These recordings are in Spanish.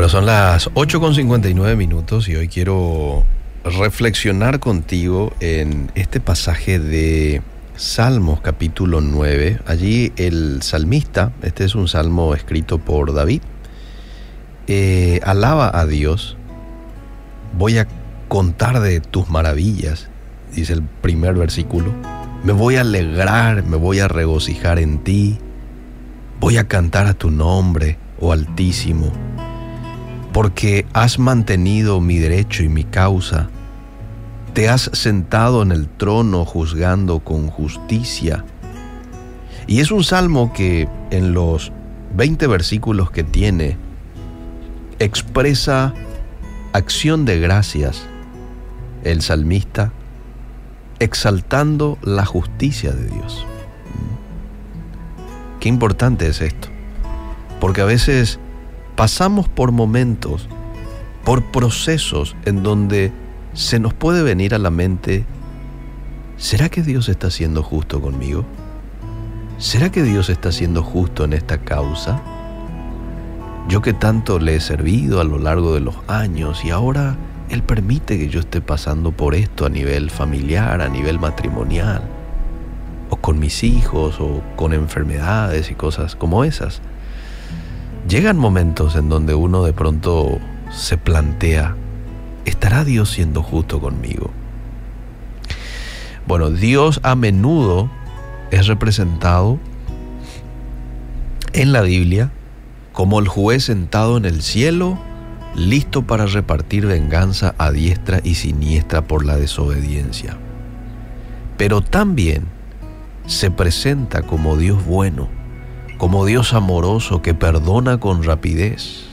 Bueno, son las 8.59 minutos y hoy quiero reflexionar contigo en este pasaje de Salmos capítulo 9. Allí el salmista, este es un salmo escrito por David, eh, alaba a Dios. Voy a contar de tus maravillas, dice el primer versículo. Me voy a alegrar, me voy a regocijar en ti. Voy a cantar a tu nombre, oh Altísimo porque has mantenido mi derecho y mi causa. Te has sentado en el trono juzgando con justicia. Y es un salmo que en los 20 versículos que tiene expresa acción de gracias el salmista exaltando la justicia de Dios. Qué importante es esto, porque a veces pasamos por momentos, por procesos en donde se nos puede venir a la mente, ¿será que Dios está siendo justo conmigo? ¿Será que Dios está siendo justo en esta causa? Yo que tanto le he servido a lo largo de los años y ahora Él permite que yo esté pasando por esto a nivel familiar, a nivel matrimonial, o con mis hijos, o con enfermedades y cosas como esas. Llegan momentos en donde uno de pronto se plantea, ¿estará Dios siendo justo conmigo? Bueno, Dios a menudo es representado en la Biblia como el juez sentado en el cielo, listo para repartir venganza a diestra y siniestra por la desobediencia. Pero también se presenta como Dios bueno, como Dios amoroso que perdona con rapidez.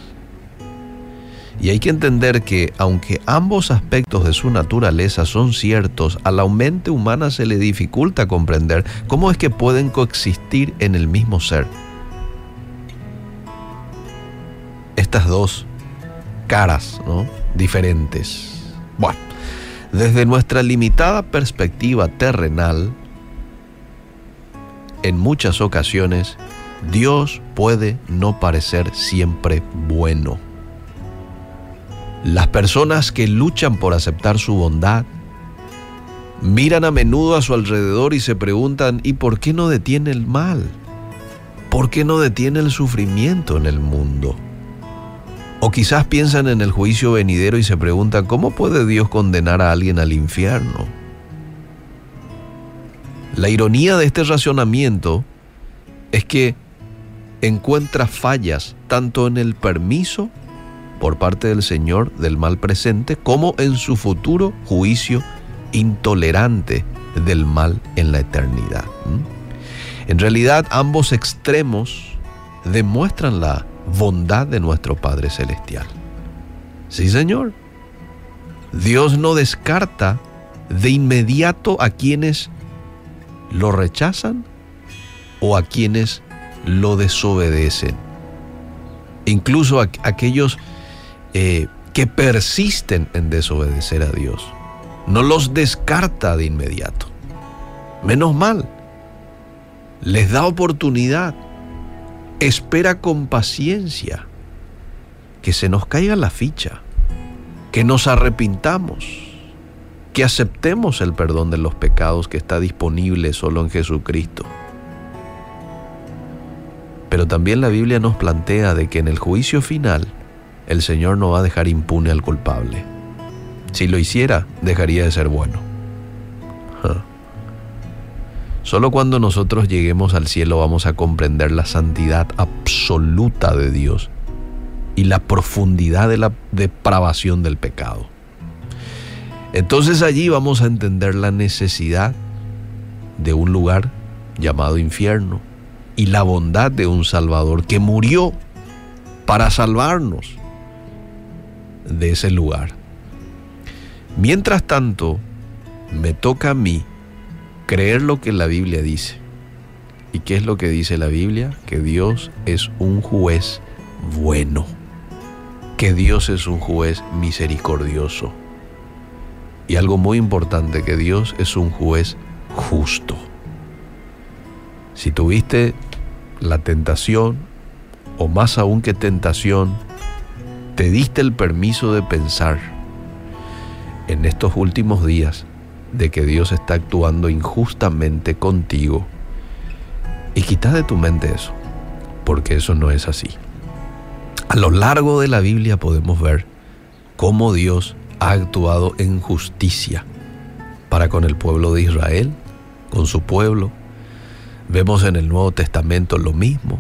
Y hay que entender que aunque ambos aspectos de su naturaleza son ciertos, a la mente humana se le dificulta comprender cómo es que pueden coexistir en el mismo ser. Estas dos caras, ¿no? Diferentes. Bueno, desde nuestra limitada perspectiva terrenal, en muchas ocasiones Dios puede no parecer siempre bueno. Las personas que luchan por aceptar su bondad miran a menudo a su alrededor y se preguntan, ¿y por qué no detiene el mal? ¿Por qué no detiene el sufrimiento en el mundo? O quizás piensan en el juicio venidero y se preguntan, ¿cómo puede Dios condenar a alguien al infierno? La ironía de este razonamiento es que encuentra fallas tanto en el permiso por parte del Señor del mal presente como en su futuro juicio intolerante del mal en la eternidad. En realidad ambos extremos demuestran la bondad de nuestro Padre Celestial. Sí, Señor. Dios no descarta de inmediato a quienes lo rechazan o a quienes lo desobedecen. Incluso aquellos eh, que persisten en desobedecer a Dios. No los descarta de inmediato. Menos mal. Les da oportunidad. Espera con paciencia que se nos caiga la ficha, que nos arrepintamos, que aceptemos el perdón de los pecados que está disponible solo en Jesucristo. Pero también la Biblia nos plantea de que en el juicio final el Señor no va a dejar impune al culpable. Si lo hiciera, dejaría de ser bueno. Solo cuando nosotros lleguemos al cielo vamos a comprender la santidad absoluta de Dios y la profundidad de la depravación del pecado. Entonces allí vamos a entender la necesidad de un lugar llamado infierno, y la bondad de un Salvador que murió para salvarnos de ese lugar. Mientras tanto, me toca a mí creer lo que la Biblia dice. ¿Y qué es lo que dice la Biblia? Que Dios es un juez bueno, que Dios es un juez misericordioso. Y algo muy importante, que Dios es un juez justo. Si tuviste la tentación, o más aún que tentación, te diste el permiso de pensar en estos últimos días de que Dios está actuando injustamente contigo y quita de tu mente eso, porque eso no es así. A lo largo de la Biblia podemos ver cómo Dios ha actuado en justicia para con el pueblo de Israel, con su pueblo. Vemos en el Nuevo Testamento lo mismo.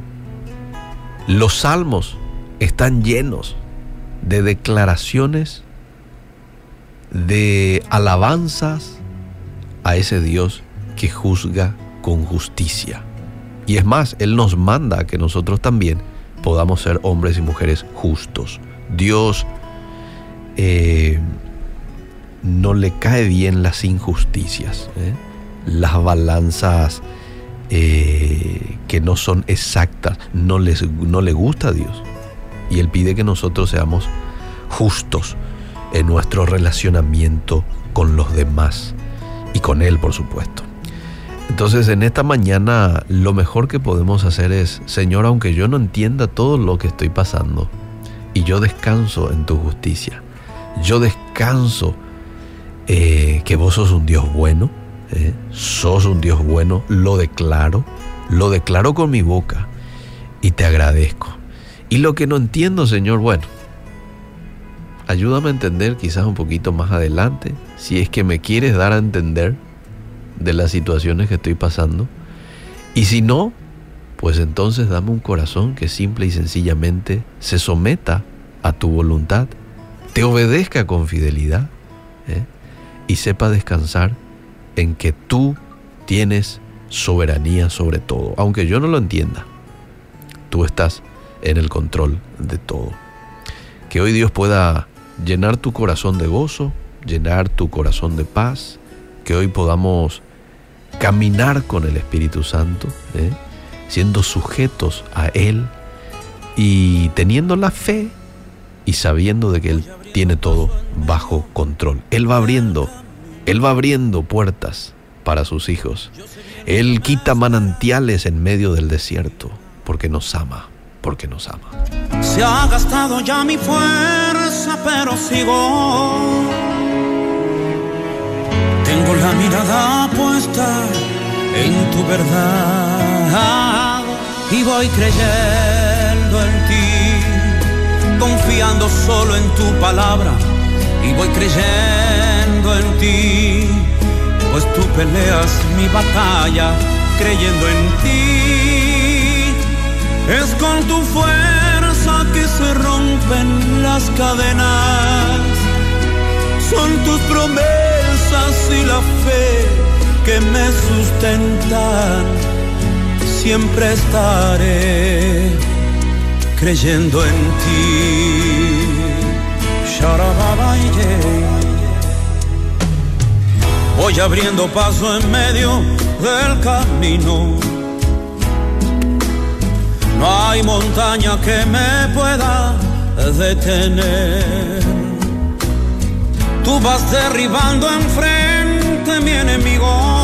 Los salmos están llenos de declaraciones, de alabanzas a ese Dios que juzga con justicia. Y es más, Él nos manda que nosotros también podamos ser hombres y mujeres justos. Dios eh, no le cae bien las injusticias, ¿eh? las balanzas eh, que no son exactas, no, les, no le gusta a Dios. Y Él pide que nosotros seamos justos en nuestro relacionamiento con los demás y con Él, por supuesto. Entonces en esta mañana lo mejor que podemos hacer es, Señor, aunque yo no entienda todo lo que estoy pasando, y yo descanso en tu justicia, yo descanso eh, que vos sos un Dios bueno, eh, sos un Dios bueno, lo declaro, lo declaro con mi boca y te agradezco. Y lo que no entiendo, Señor, bueno, ayúdame a entender quizás un poquito más adelante, si es que me quieres dar a entender de las situaciones que estoy pasando. Y si no, pues entonces dame un corazón que simple y sencillamente se someta a tu voluntad, te obedezca con fidelidad ¿eh? y sepa descansar en que tú tienes soberanía sobre todo, aunque yo no lo entienda. Tú estás en el control de todo. Que hoy Dios pueda llenar tu corazón de gozo, llenar tu corazón de paz, que hoy podamos caminar con el Espíritu Santo, ¿eh? siendo sujetos a Él y teniendo la fe y sabiendo de que Él tiene todo bajo control. Él va abriendo, Él va abriendo puertas para sus hijos. Él quita manantiales en medio del desierto porque nos ama, porque nos ama. Se ha gastado ya mi fuerza, pero sigo tengo la mirada puesta en tu verdad y voy creyendo en ti, confiando solo en tu palabra y voy creyendo en ti, pues tú peleas mi batalla creyendo en ti. Es con tu fuerza que se rompen las cadenas, son tus promesas y la fe que me sustentan, siempre estaré creyendo en ti. Voy abriendo paso en medio del camino. No hay montaña que me pueda detener Tú vas derribando enfrente mi enemigo